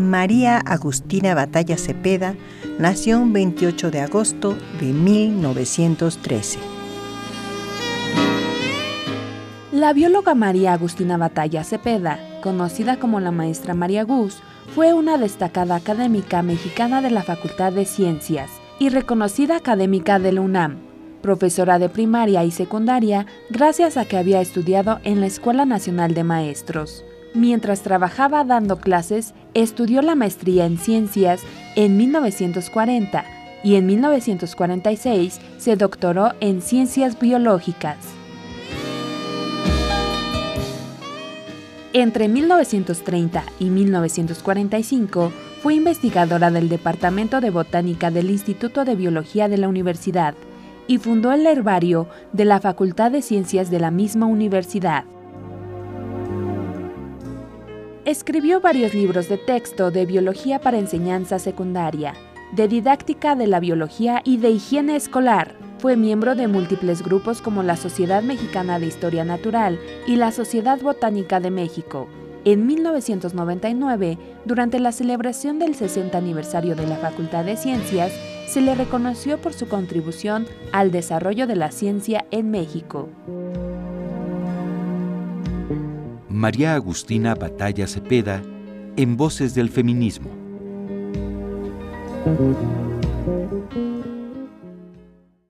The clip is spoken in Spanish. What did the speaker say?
María Agustina Batalla Cepeda nació un 28 de agosto de 1913. La bióloga María Agustina Batalla Cepeda, conocida como la maestra María Gus, fue una destacada académica mexicana de la Facultad de Ciencias y reconocida académica de la UNAM, profesora de primaria y secundaria gracias a que había estudiado en la Escuela Nacional de Maestros. Mientras trabajaba dando clases, estudió la maestría en ciencias en 1940 y en 1946 se doctoró en ciencias biológicas. Entre 1930 y 1945 fue investigadora del Departamento de Botánica del Instituto de Biología de la Universidad y fundó el herbario de la Facultad de Ciencias de la misma universidad. Escribió varios libros de texto de biología para enseñanza secundaria, de didáctica de la biología y de higiene escolar. Fue miembro de múltiples grupos como la Sociedad Mexicana de Historia Natural y la Sociedad Botánica de México. En 1999, durante la celebración del 60 aniversario de la Facultad de Ciencias, se le reconoció por su contribución al desarrollo de la ciencia en México. María Agustina Batalla Cepeda en Voces del Feminismo.